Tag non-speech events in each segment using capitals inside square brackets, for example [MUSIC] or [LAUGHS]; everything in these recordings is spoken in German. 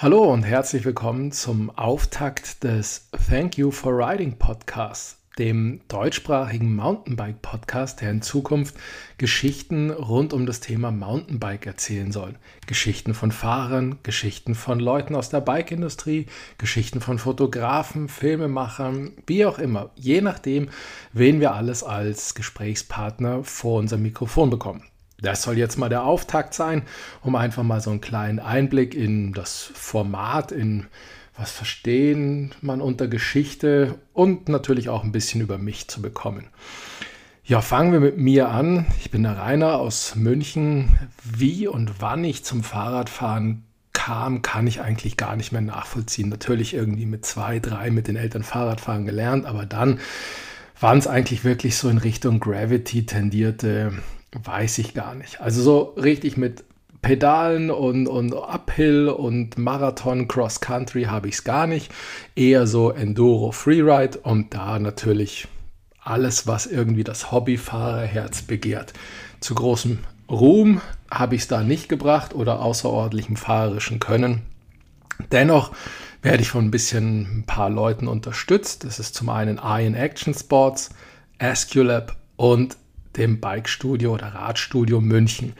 Hallo und herzlich willkommen zum Auftakt des Thank You for Riding Podcasts, dem deutschsprachigen Mountainbike Podcast, der in Zukunft Geschichten rund um das Thema Mountainbike erzählen soll. Geschichten von Fahrern, Geschichten von Leuten aus der Bike-Industrie, Geschichten von Fotografen, Filmemachern, wie auch immer, je nachdem, wen wir alles als Gesprächspartner vor unser Mikrofon bekommen. Das soll jetzt mal der Auftakt sein, um einfach mal so einen kleinen Einblick in das Format, in was verstehen man unter Geschichte und natürlich auch ein bisschen über mich zu bekommen. Ja, fangen wir mit mir an. Ich bin der Rainer aus München. Wie und wann ich zum Fahrradfahren kam, kann ich eigentlich gar nicht mehr nachvollziehen. Natürlich irgendwie mit zwei, drei mit den Eltern Fahrradfahren gelernt, aber dann wann es eigentlich wirklich so in Richtung Gravity tendierte, weiß ich gar nicht. Also so richtig mit Pedalen und, und Uphill und Marathon, Cross Country habe ich es gar nicht. Eher so Enduro Freeride und da natürlich alles, was irgendwie das Hobbyfahrerherz begehrt. Zu großem Ruhm habe ich es da nicht gebracht oder außerordentlichem fahrerischen Können. Dennoch werde ich von ein bisschen ein paar Leuten unterstützt. Das ist zum einen Iron Action Sports, Asculab und dem Bike Studio oder Radstudio München.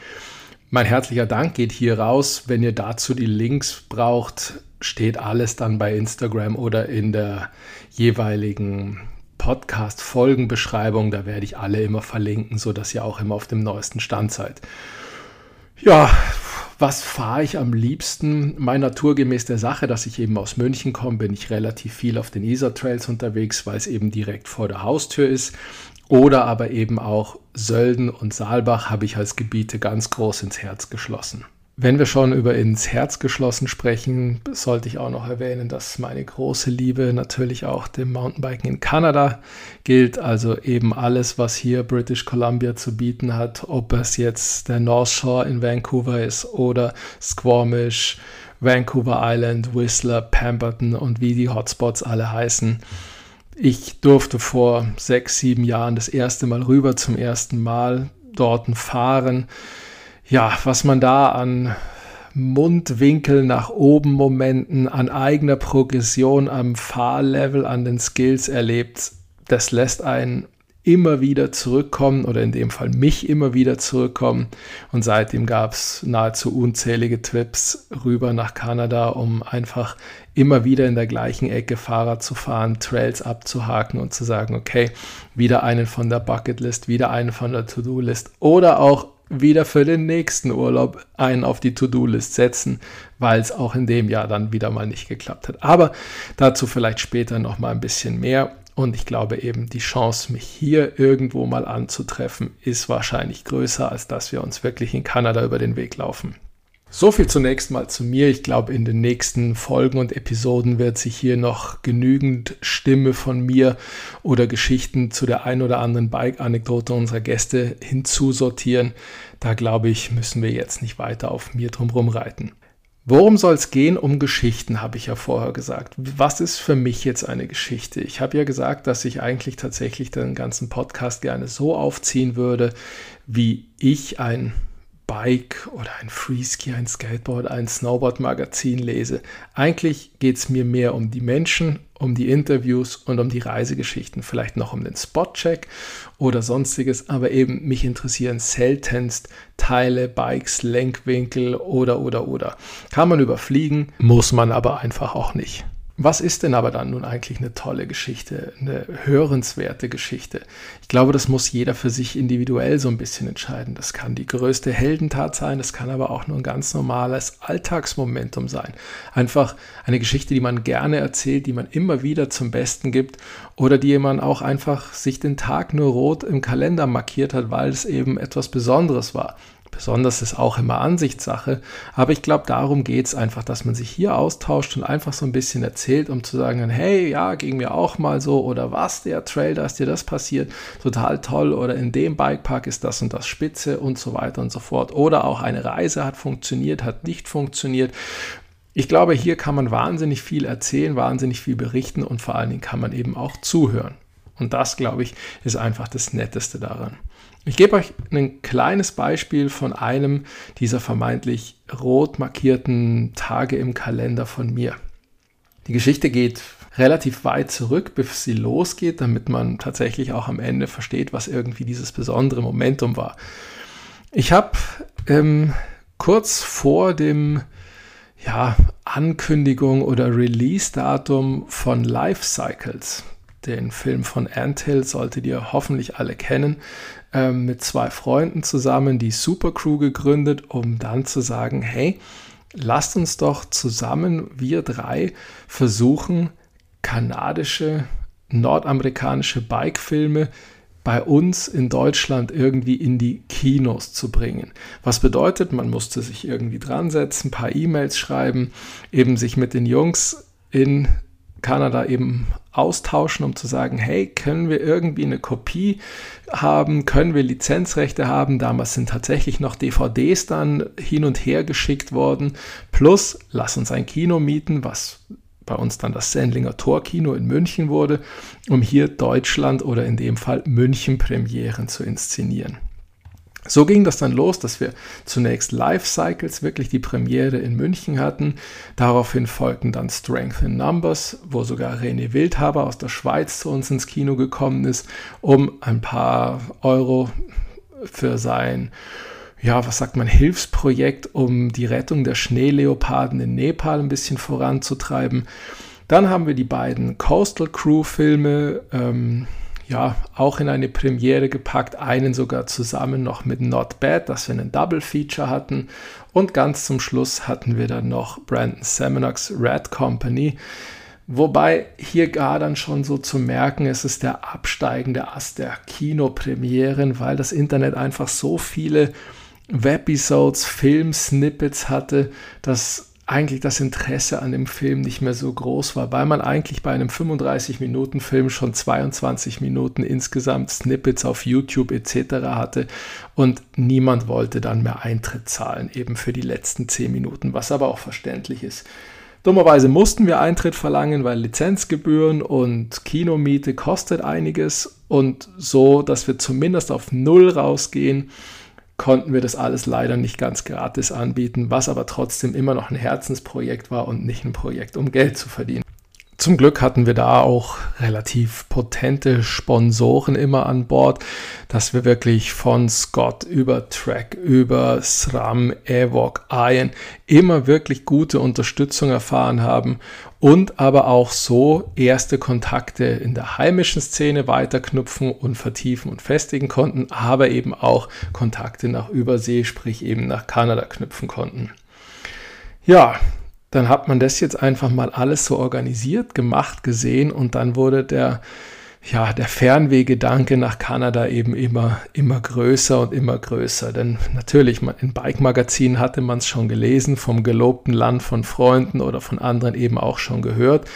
Mein herzlicher Dank geht hier raus. Wenn ihr dazu die Links braucht, steht alles dann bei Instagram oder in der jeweiligen Podcast-Folgenbeschreibung. Da werde ich alle immer verlinken, sodass ihr auch immer auf dem neuesten Stand seid. Ja, was fahre ich am liebsten? Mein naturgemäß der Sache, dass ich eben aus München komme, bin ich relativ viel auf den Isar Trails unterwegs, weil es eben direkt vor der Haustür ist. Oder aber eben auch Sölden und Saalbach habe ich als Gebiete ganz groß ins Herz geschlossen. Wenn wir schon über ins Herz geschlossen sprechen, sollte ich auch noch erwähnen, dass meine große Liebe natürlich auch dem Mountainbiken in Kanada gilt. Also eben alles, was hier British Columbia zu bieten hat, ob es jetzt der North Shore in Vancouver ist oder Squamish, Vancouver Island, Whistler, Pemberton und wie die Hotspots alle heißen. Ich durfte vor sechs, sieben Jahren das erste Mal rüber zum ersten Mal dort fahren. Ja, was man da an Mundwinkel nach oben Momenten, an eigener Progression am Fahrlevel, an den Skills erlebt, das lässt einen immer wieder zurückkommen oder in dem Fall mich immer wieder zurückkommen. Und seitdem gab es nahezu unzählige Trips rüber nach Kanada, um einfach immer wieder in der gleichen Ecke Fahrrad zu fahren, Trails abzuhaken und zu sagen, okay, wieder einen von der Bucketlist, wieder einen von der To-Do-List oder auch wieder für den nächsten Urlaub einen auf die To-Do-List setzen, weil es auch in dem Jahr dann wieder mal nicht geklappt hat. Aber dazu vielleicht später noch mal ein bisschen mehr. Und ich glaube eben, die Chance, mich hier irgendwo mal anzutreffen, ist wahrscheinlich größer, als dass wir uns wirklich in Kanada über den Weg laufen. So viel zunächst mal zu mir. Ich glaube, in den nächsten Folgen und Episoden wird sich hier noch genügend Stimme von mir oder Geschichten zu der ein oder anderen Bike-Anekdote unserer Gäste hinzusortieren. Da glaube ich, müssen wir jetzt nicht weiter auf mir drumherum reiten. Worum soll es gehen? Um Geschichten, habe ich ja vorher gesagt. Was ist für mich jetzt eine Geschichte? Ich habe ja gesagt, dass ich eigentlich tatsächlich den ganzen Podcast gerne so aufziehen würde, wie ich ein Bike oder ein Freeski, ein Skateboard, ein Snowboard-Magazin lese. Eigentlich geht es mir mehr um die Menschen, um die Interviews und um die Reisegeschichten, vielleicht noch um den Spotcheck oder sonstiges, aber eben mich interessieren seltenst Teile, Bikes, Lenkwinkel oder oder oder. Kann man überfliegen, muss man aber einfach auch nicht. Was ist denn aber dann nun eigentlich eine tolle Geschichte, eine hörenswerte Geschichte? Ich glaube, das muss jeder für sich individuell so ein bisschen entscheiden. Das kann die größte Heldentat sein, das kann aber auch nur ein ganz normales Alltagsmomentum sein. Einfach eine Geschichte, die man gerne erzählt, die man immer wieder zum Besten gibt oder die man auch einfach sich den Tag nur rot im Kalender markiert hat, weil es eben etwas Besonderes war. Besonders ist auch immer Ansichtssache. Aber ich glaube, darum geht es einfach, dass man sich hier austauscht und einfach so ein bisschen erzählt, um zu sagen, hey, ja, ging mir auch mal so oder was, der Trail, da ist dir das passiert, total toll oder in dem Bikepark ist das und das spitze und so weiter und so fort. Oder auch eine Reise hat funktioniert, hat nicht funktioniert. Ich glaube, hier kann man wahnsinnig viel erzählen, wahnsinnig viel berichten und vor allen Dingen kann man eben auch zuhören. Und das, glaube ich, ist einfach das Netteste daran. Ich gebe euch ein kleines Beispiel von einem dieser vermeintlich rot markierten Tage im Kalender von mir. Die Geschichte geht relativ weit zurück, bis sie losgeht, damit man tatsächlich auch am Ende versteht, was irgendwie dieses besondere Momentum war. Ich habe ähm, kurz vor dem ja, Ankündigung oder Release-Datum von Life Cycles, den Film von Anthill, solltet ihr hoffentlich alle kennen, ähm, mit zwei Freunden zusammen die Supercrew gegründet, um dann zu sagen, hey, lasst uns doch zusammen, wir drei, versuchen, kanadische, nordamerikanische Bike-Filme bei uns in Deutschland irgendwie in die Kinos zu bringen. Was bedeutet, man musste sich irgendwie dran setzen, ein paar E-Mails schreiben, eben sich mit den Jungs in Kanada eben austauschen, um zu sagen, hey, können wir irgendwie eine Kopie haben, können wir Lizenzrechte haben. Damals sind tatsächlich noch DVDs dann hin und her geschickt worden. Plus, lass uns ein Kino mieten, was bei uns dann das Sendlinger Torkino in München wurde, um hier Deutschland oder in dem Fall München Premieren zu inszenieren. So ging das dann los, dass wir zunächst Life Cycles wirklich die Premiere in München hatten. Daraufhin folgten dann Strength in Numbers, wo sogar René Wildhaber aus der Schweiz zu uns ins Kino gekommen ist, um ein paar Euro für sein ja, was sagt man, Hilfsprojekt, um die Rettung der Schneeleoparden in Nepal ein bisschen voranzutreiben. Dann haben wir die beiden Coastal Crew Filme, ähm, ja, auch in eine Premiere gepackt, einen sogar zusammen noch mit Not Bad, dass wir einen Double Feature hatten. Und ganz zum Schluss hatten wir dann noch Brandon Semenok's Red Company. Wobei hier gar dann schon so zu merken, es ist der absteigende Ast der Kinopremieren, weil das Internet einfach so viele Webisodes, Film-Snippets hatte, dass eigentlich das Interesse an dem Film nicht mehr so groß war, weil man eigentlich bei einem 35-Minuten-Film schon 22 Minuten insgesamt Snippets auf YouTube etc. hatte und niemand wollte dann mehr Eintritt zahlen, eben für die letzten 10 Minuten, was aber auch verständlich ist. Dummerweise mussten wir Eintritt verlangen, weil Lizenzgebühren und Kinomiete kostet einiges und so, dass wir zumindest auf Null rausgehen konnten wir das alles leider nicht ganz gratis anbieten, was aber trotzdem immer noch ein Herzensprojekt war und nicht ein Projekt, um Geld zu verdienen. Zum Glück hatten wir da auch relativ potente Sponsoren immer an Bord, dass wir wirklich von Scott über Track, über SRAM, Evok, Iron immer wirklich gute Unterstützung erfahren haben und aber auch so erste Kontakte in der heimischen Szene weiterknüpfen und vertiefen und festigen konnten, aber eben auch Kontakte nach Übersee, sprich eben nach Kanada knüpfen konnten. Ja, dann hat man das jetzt einfach mal alles so organisiert, gemacht, gesehen und dann wurde der, ja, der Fernwehgedanke nach Kanada eben immer, immer größer und immer größer. Denn natürlich, in Bike-Magazinen hatte man es schon gelesen, vom gelobten Land von Freunden oder von anderen eben auch schon gehört.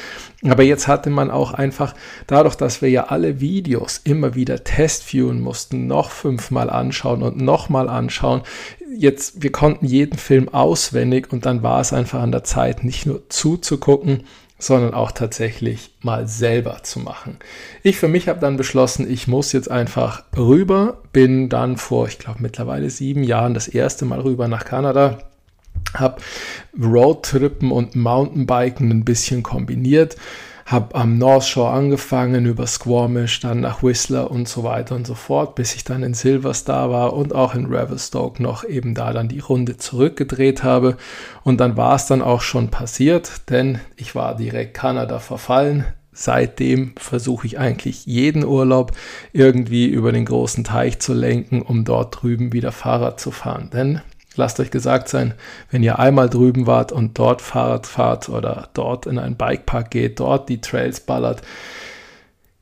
Aber jetzt hatte man auch einfach, dadurch, dass wir ja alle Videos immer wieder testviewen mussten, noch fünfmal anschauen und nochmal anschauen, jetzt, wir konnten jeden Film auswendig und dann war es einfach an der Zeit, nicht nur zuzugucken, sondern auch tatsächlich mal selber zu machen. Ich für mich habe dann beschlossen, ich muss jetzt einfach rüber, bin dann vor, ich glaube mittlerweile sieben Jahren das erste Mal rüber nach Kanada, habe Roadtrippen und Mountainbiken ein bisschen kombiniert habe am North Shore angefangen, über Squamish, dann nach Whistler und so weiter und so fort, bis ich dann in Silverstar war und auch in Revelstoke noch eben da dann die Runde zurückgedreht habe. Und dann war es dann auch schon passiert, denn ich war direkt Kanada verfallen. Seitdem versuche ich eigentlich jeden Urlaub irgendwie über den großen Teich zu lenken, um dort drüben wieder Fahrrad zu fahren. Denn Lasst euch gesagt sein, wenn ihr einmal drüben wart und dort Fahrrad fahrt oder dort in einen Bikepark geht, dort die Trails ballert,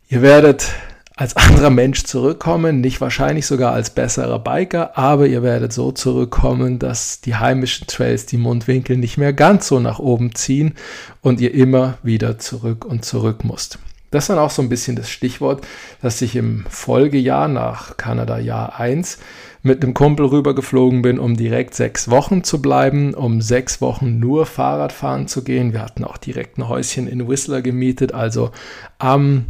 ihr werdet als anderer Mensch zurückkommen, nicht wahrscheinlich sogar als besserer Biker, aber ihr werdet so zurückkommen, dass die heimischen Trails die Mundwinkel nicht mehr ganz so nach oben ziehen und ihr immer wieder zurück und zurück musst. Das ist dann auch so ein bisschen das Stichwort, dass ich im Folgejahr nach Kanada Jahr 1 mit einem Kumpel rübergeflogen bin, um direkt sechs Wochen zu bleiben, um sechs Wochen nur Fahrrad fahren zu gehen. Wir hatten auch direkt ein Häuschen in Whistler gemietet, also am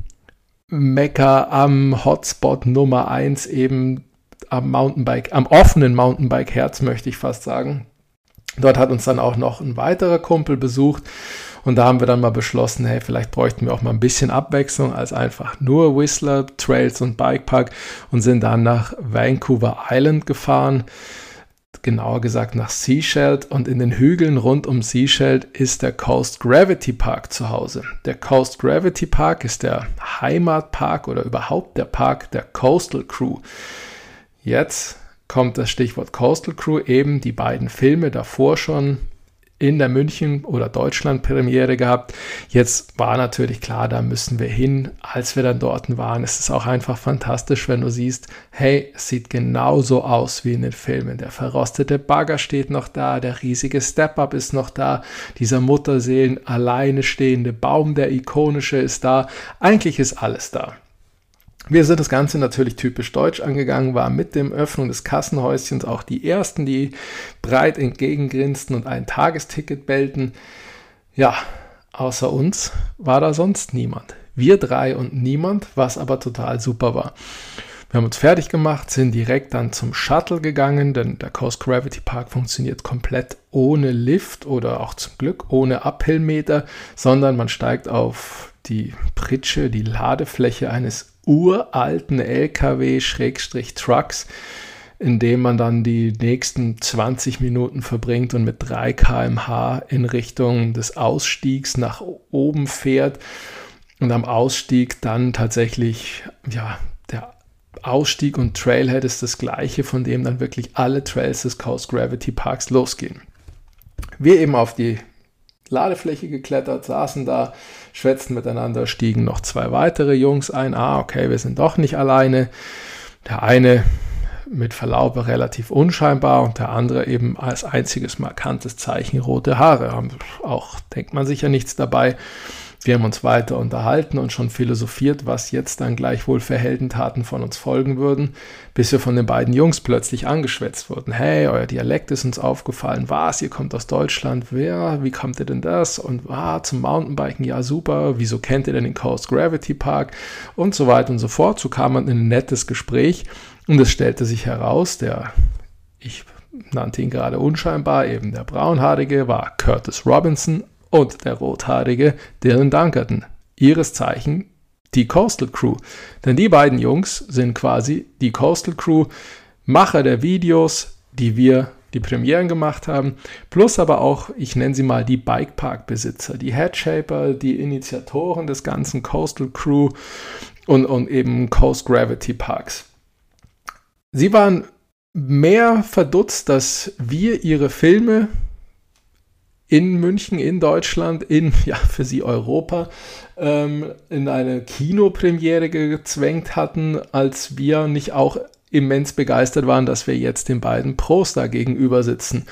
Mekka, am Hotspot Nummer 1 eben am Mountainbike, am offenen Mountainbike-Herz, möchte ich fast sagen. Dort hat uns dann auch noch ein weiterer Kumpel besucht und da haben wir dann mal beschlossen, hey, vielleicht bräuchten wir auch mal ein bisschen Abwechslung als einfach nur Whistler, Trails und Bikepark und sind dann nach Vancouver Island gefahren genauer gesagt nach Seasheld und in den Hügeln rund um Seasheld ist der Coast Gravity Park zu Hause. Der Coast Gravity Park ist der Heimatpark oder überhaupt der Park der Coastal Crew. Jetzt kommt das Stichwort Coastal Crew, eben die beiden Filme davor schon in der München- oder Deutschland-Premiere gehabt. Jetzt war natürlich klar, da müssen wir hin. Als wir dann dort waren, ist es auch einfach fantastisch, wenn du siehst, hey, es sieht genauso aus wie in den Filmen. Der verrostete Bagger steht noch da, der riesige Step-Up ist noch da, dieser Mutterseelen alleine stehende Baum, der ikonische, ist da. Eigentlich ist alles da. Wir sind das Ganze natürlich typisch deutsch angegangen, waren mit dem Öffnung des Kassenhäuschens auch die ersten, die breit entgegengrinsten und ein Tagesticket bellten. Ja, außer uns war da sonst niemand. Wir drei und niemand, was aber total super war. Wir haben uns fertig gemacht, sind direkt dann zum Shuttle gegangen, denn der Coast Gravity Park funktioniert komplett ohne Lift oder auch zum Glück ohne Uphillmeter, sondern man steigt auf die Pritsche, die Ladefläche eines uralten LKW-Trucks, in dem man dann die nächsten 20 Minuten verbringt und mit 3 km/h in Richtung des Ausstiegs nach oben fährt und am Ausstieg dann tatsächlich, ja, der Ausstieg und Trailhead ist das gleiche, von dem dann wirklich alle Trails des Coast Gravity Parks losgehen. Wir eben auf die Ladefläche geklettert, saßen da, schwätzten miteinander, stiegen noch zwei weitere Jungs ein. Ah, okay, wir sind doch nicht alleine. Der eine mit Verlaub relativ unscheinbar und der andere eben als einziges markantes Zeichen rote Haare. Auch denkt man sicher nichts dabei. Wir haben uns weiter unterhalten und schon philosophiert, was jetzt dann gleichwohl für Heldentaten von uns folgen würden, bis wir von den beiden Jungs plötzlich angeschwätzt wurden. Hey, euer Dialekt ist uns aufgefallen. Was, ihr kommt aus Deutschland? Wer? Wie kommt ihr denn das? Und ah, zum Mountainbiken, ja super. Wieso kennt ihr denn den Coast Gravity Park? Und so weiter und so fort. So kam man in ein nettes Gespräch und es stellte sich heraus, der, ich nannte ihn gerade unscheinbar, eben der Braunhaarige war Curtis Robinson, und der rothaarige Dylan Dunkerton. Ihres Zeichen die Coastal Crew. Denn die beiden Jungs sind quasi die Coastal Crew, Macher der Videos, die wir die Premieren gemacht haben, plus aber auch, ich nenne sie mal die Bikepark-Besitzer, die Headshaper, die Initiatoren des ganzen Coastal Crew und, und eben Coast Gravity Parks. Sie waren mehr verdutzt, dass wir ihre Filme in München, in Deutschland, in, [LAUGHS] ja, für sie Europa, ähm, in eine Kinopremiere gezwängt hatten, als wir nicht auch immens begeistert waren, dass wir jetzt den beiden Pros da gegenüber sitzen.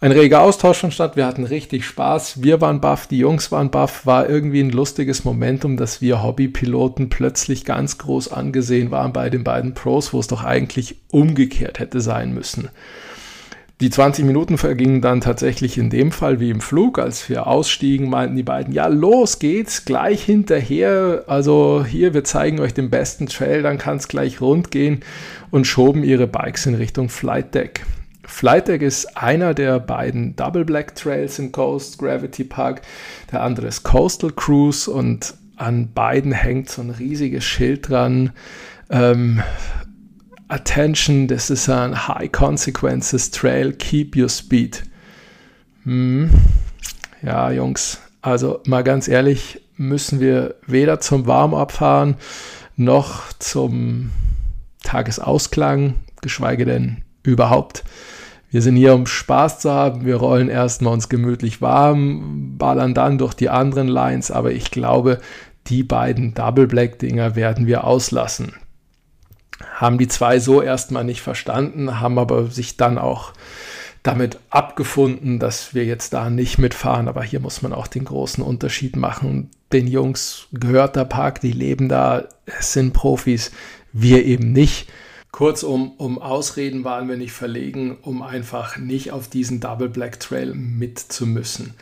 Ein reger Austausch fand statt, wir hatten richtig Spaß, wir waren baff, die Jungs waren baff, war irgendwie ein lustiges Momentum, dass wir Hobbypiloten plötzlich ganz groß angesehen waren bei den beiden Pros, wo es doch eigentlich umgekehrt hätte sein müssen. Die 20 Minuten vergingen dann tatsächlich in dem Fall wie im Flug. Als wir ausstiegen, meinten die beiden, ja, los geht's, gleich hinterher. Also hier, wir zeigen euch den besten Trail, dann kann es gleich rund gehen und schoben ihre Bikes in Richtung Flight Deck. Flight Deck ist einer der beiden Double Black Trails im Coast Gravity Park. Der andere ist Coastal Cruise und an beiden hängt so ein riesiges Schild dran. Ähm, Attention, this is a high consequences trail, keep your speed. Hm. Ja, Jungs, also mal ganz ehrlich, müssen wir weder zum Warm-up fahren noch zum Tagesausklang, geschweige denn überhaupt. Wir sind hier, um Spaß zu haben. Wir rollen erstmal uns gemütlich warm, ballern dann durch die anderen Lines, aber ich glaube, die beiden Double Black Dinger werden wir auslassen haben die zwei so erstmal nicht verstanden, haben aber sich dann auch damit abgefunden, dass wir jetzt da nicht mitfahren. Aber hier muss man auch den großen Unterschied machen. Den Jungs gehört der Park, die leben da, es sind Profis, wir eben nicht. Kurzum, um Ausreden waren wir nicht verlegen, um einfach nicht auf diesen Double Black Trail mit zu müssen.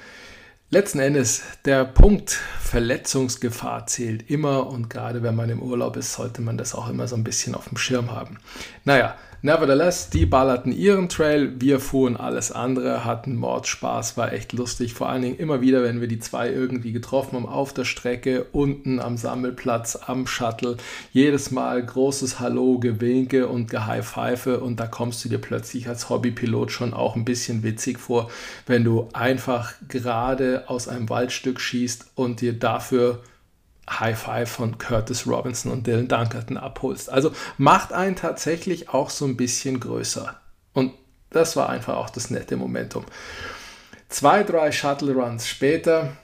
Letzten Endes, der Punkt Verletzungsgefahr zählt immer und gerade wenn man im Urlaub ist, sollte man das auch immer so ein bisschen auf dem Schirm haben. Naja, Nevertheless, die ballerten ihren Trail, wir fuhren alles andere, hatten Mordspaß, war echt lustig. Vor allen Dingen immer wieder, wenn wir die zwei irgendwie getroffen haben auf der Strecke, unten am Sammelplatz, am Shuttle. Jedes Mal großes Hallo, Gewinke und Gehighpfeife und da kommst du dir plötzlich als Hobbypilot schon auch ein bisschen witzig vor, wenn du einfach gerade aus einem Waldstück schießt und dir dafür High Five von Curtis Robinson und Dylan Dunkerton abholst. Also macht einen tatsächlich auch so ein bisschen größer. Und das war einfach auch das nette Momentum. Zwei, drei Shuttle Runs später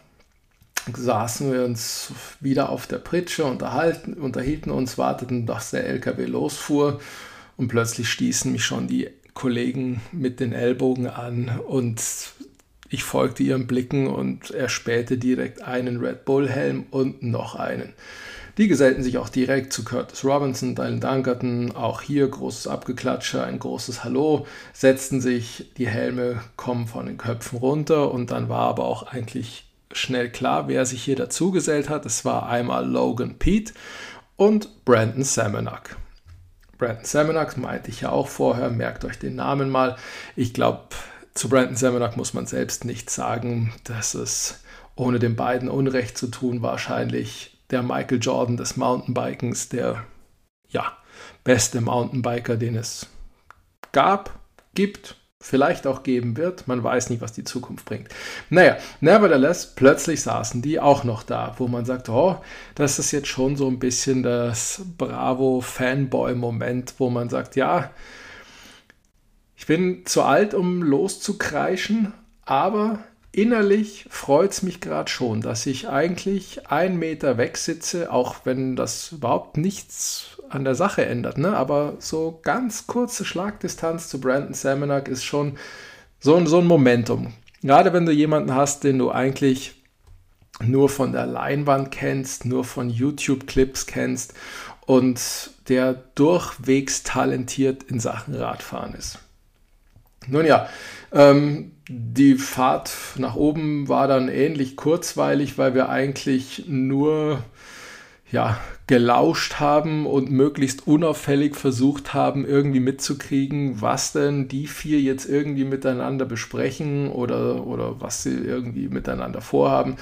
saßen wir uns wieder auf der Pritsche, unterhalten, unterhielten uns, warteten, dass der LKW losfuhr und plötzlich stießen mich schon die Kollegen mit den Ellbogen an und ich folgte ihren Blicken und erspähte direkt einen Red Bull-Helm und noch einen. Die gesellten sich auch direkt zu Curtis Robinson, Dylan Dunkerton, auch hier großes Abgeklatsche, ein großes Hallo, setzten sich, die Helme kommen von den Köpfen runter und dann war aber auch eigentlich schnell klar, wer sich hier dazugesellt hat. Es war einmal Logan Pete und Brandon Samenak. Brandon Samenak meinte ich ja auch vorher, merkt euch den Namen mal. Ich glaube, zu Brandon Semenak muss man selbst nichts sagen. Das ist ohne den beiden Unrecht zu tun wahrscheinlich der Michael Jordan des Mountainbikens, der ja beste Mountainbiker, den es gab, gibt, vielleicht auch geben wird. Man weiß nicht, was die Zukunft bringt. Naja, nevertheless, plötzlich saßen die auch noch da, wo man sagt, oh, das ist jetzt schon so ein bisschen das Bravo-Fanboy-Moment, wo man sagt, ja, ich bin zu alt, um loszukreischen, aber innerlich freut es mich gerade schon, dass ich eigentlich einen Meter weg sitze, auch wenn das überhaupt nichts an der Sache ändert. Ne? Aber so ganz kurze Schlagdistanz zu Brandon Samenak ist schon so, so ein Momentum. Gerade wenn du jemanden hast, den du eigentlich nur von der Leinwand kennst, nur von YouTube-Clips kennst und der durchwegs talentiert in Sachen Radfahren ist. Nun ja, ähm, die Fahrt nach oben war dann ähnlich kurzweilig, weil wir eigentlich nur ja, gelauscht haben und möglichst unauffällig versucht haben, irgendwie mitzukriegen, was denn die vier jetzt irgendwie miteinander besprechen oder, oder was sie irgendwie miteinander vorhaben.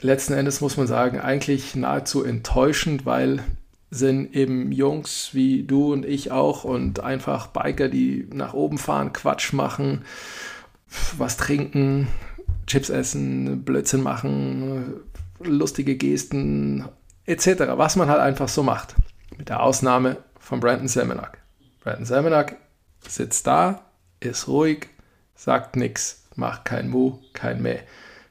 Letzten Endes muss man sagen, eigentlich nahezu enttäuschend, weil sind eben Jungs wie du und ich auch und einfach Biker, die nach oben fahren, Quatsch machen, was trinken, Chips essen, Blödsinn machen, lustige Gesten etc. Was man halt einfach so macht. Mit der Ausnahme von Brandon Semenak. Brandon Semenak sitzt da, ist ruhig, sagt nichts, macht kein Mu, kein Mäh.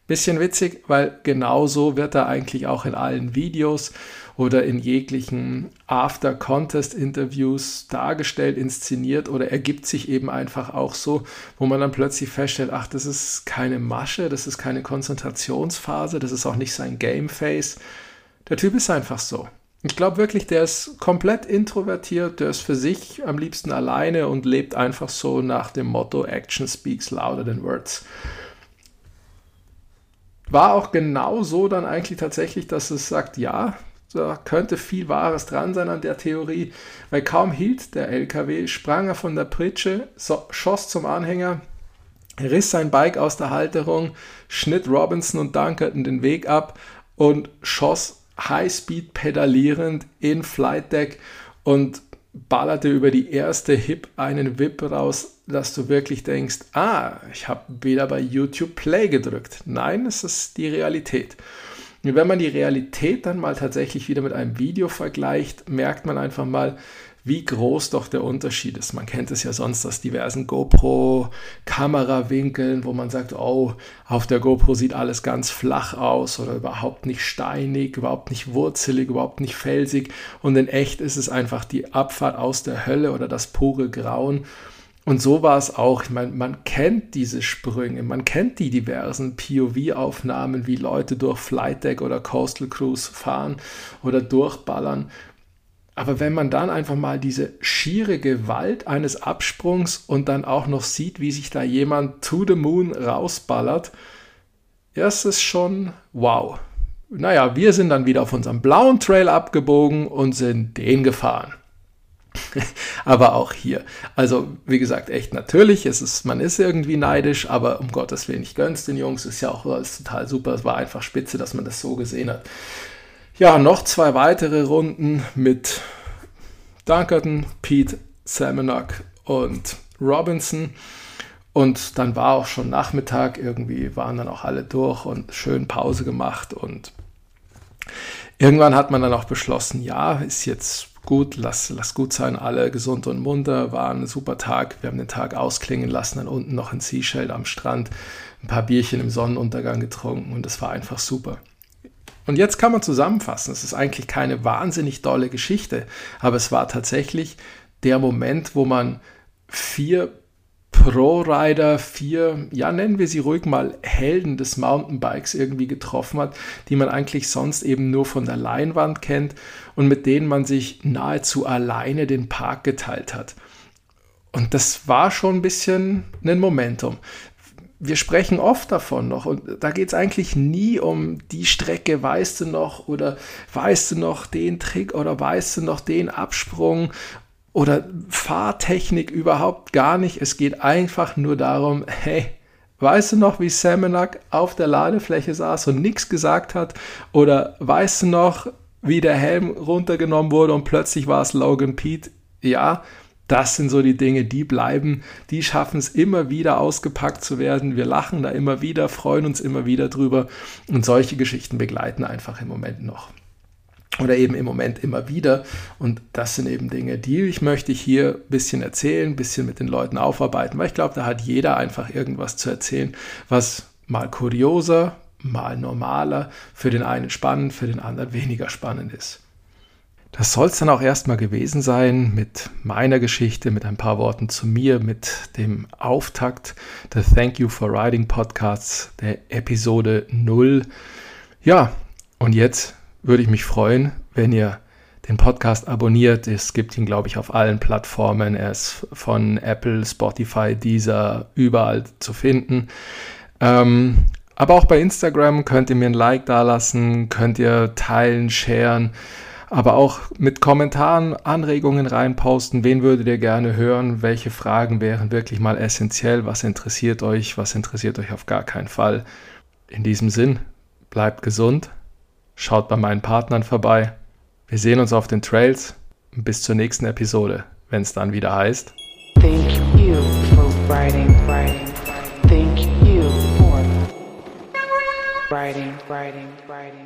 Bisschen witzig, weil genauso wird er eigentlich auch in allen Videos oder in jeglichen After-Contest-Interviews dargestellt, inszeniert oder ergibt sich eben einfach auch so, wo man dann plötzlich feststellt, ach, das ist keine Masche, das ist keine Konzentrationsphase, das ist auch nicht sein Game-Face. Der Typ ist einfach so. Ich glaube wirklich, der ist komplett introvertiert, der ist für sich am liebsten alleine und lebt einfach so nach dem Motto Action speaks louder than words. War auch genau so dann eigentlich tatsächlich, dass es sagt, ja, da könnte viel Wahres dran sein an der Theorie, weil kaum hielt der LKW, sprang er von der Pritsche, so, schoss zum Anhänger, riss sein Bike aus der Halterung, schnitt Robinson und Dunkerton den Weg ab und schoss Highspeed pedalierend in Flight Deck und ballerte über die erste Hip einen Whip raus, dass du wirklich denkst, ah, ich habe wieder bei YouTube Play gedrückt. Nein, es ist die Realität. Wenn man die Realität dann mal tatsächlich wieder mit einem Video vergleicht, merkt man einfach mal, wie groß doch der Unterschied ist. Man kennt es ja sonst aus diversen GoPro-Kamerawinkeln, wo man sagt, oh, auf der GoPro sieht alles ganz flach aus oder überhaupt nicht steinig, überhaupt nicht wurzelig, überhaupt nicht felsig. Und in echt ist es einfach die Abfahrt aus der Hölle oder das pure Grauen. Und so war es auch. Ich meine, man kennt diese Sprünge, man kennt die diversen POV-Aufnahmen, wie Leute durch Flight Deck oder Coastal Cruise fahren oder durchballern. Aber wenn man dann einfach mal diese schiere Gewalt eines Absprungs und dann auch noch sieht, wie sich da jemand to the moon rausballert, ja, es ist schon wow. Naja, wir sind dann wieder auf unserem blauen Trail abgebogen und sind den gefahren. [LAUGHS] aber auch hier. Also, wie gesagt, echt natürlich, es ist, man ist irgendwie neidisch, aber um Gottes Willen, ich gönn's den Jungs, ist ja auch alles total super. Es war einfach spitze, dass man das so gesehen hat. Ja, noch zwei weitere Runden mit Dunkerton, Pete, Salmonok und Robinson. Und dann war auch schon Nachmittag, irgendwie waren dann auch alle durch und schön Pause gemacht. Und irgendwann hat man dann auch beschlossen, ja, ist jetzt gut, lass, lass gut sein, alle gesund und munter, war ein super Tag. Wir haben den Tag ausklingen lassen, dann unten noch in Seashell am Strand, ein paar Bierchen im Sonnenuntergang getrunken und es war einfach super. Und jetzt kann man zusammenfassen, es ist eigentlich keine wahnsinnig tolle Geschichte, aber es war tatsächlich der Moment, wo man vier Pro-Rider, vier, ja nennen wir sie ruhig mal Helden des Mountainbikes irgendwie getroffen hat, die man eigentlich sonst eben nur von der Leinwand kennt und mit denen man sich nahezu alleine den Park geteilt hat. Und das war schon ein bisschen ein Momentum. Wir sprechen oft davon noch und da geht es eigentlich nie um die Strecke, weißt du noch oder weißt du noch den Trick oder weißt du noch den Absprung oder Fahrtechnik überhaupt gar nicht. Es geht einfach nur darum, hey, weißt du noch, wie Semenak auf der Ladefläche saß und nichts gesagt hat? Oder weißt du noch, wie der Helm runtergenommen wurde und plötzlich war es Logan Pete? Ja, das sind so die Dinge, die bleiben, die schaffen es immer wieder ausgepackt zu werden. Wir lachen da immer wieder, freuen uns immer wieder drüber und solche Geschichten begleiten einfach im Moment noch oder eben im Moment immer wieder. Und das sind eben Dinge, die ich möchte hier ein bisschen erzählen, ein bisschen mit den Leuten aufarbeiten, weil ich glaube, da hat jeder einfach irgendwas zu erzählen, was mal kurioser, mal normaler, für den einen spannend, für den anderen weniger spannend ist. Das soll es dann auch erstmal gewesen sein mit meiner Geschichte, mit ein paar Worten zu mir, mit dem Auftakt der Thank You for Riding Podcasts, der Episode 0. Ja, und jetzt würde ich mich freuen, wenn ihr den Podcast abonniert. Es gibt ihn, glaube ich, auf allen Plattformen. Er ist von Apple, Spotify, Deezer, überall zu finden. Ähm, aber auch bei Instagram könnt ihr mir ein Like dalassen, könnt ihr teilen, sharen, aber auch mit Kommentaren, Anregungen reinposten. Wen würdet ihr gerne hören? Welche Fragen wären wirklich mal essentiell? Was interessiert euch? Was interessiert euch auf gar keinen Fall? In diesem Sinn, bleibt gesund Schaut bei meinen Partnern vorbei. Wir sehen uns auf den Trails. Bis zur nächsten Episode, wenn es dann wieder heißt. Thank you for writing, writing. Thank you for writing, writing, writing.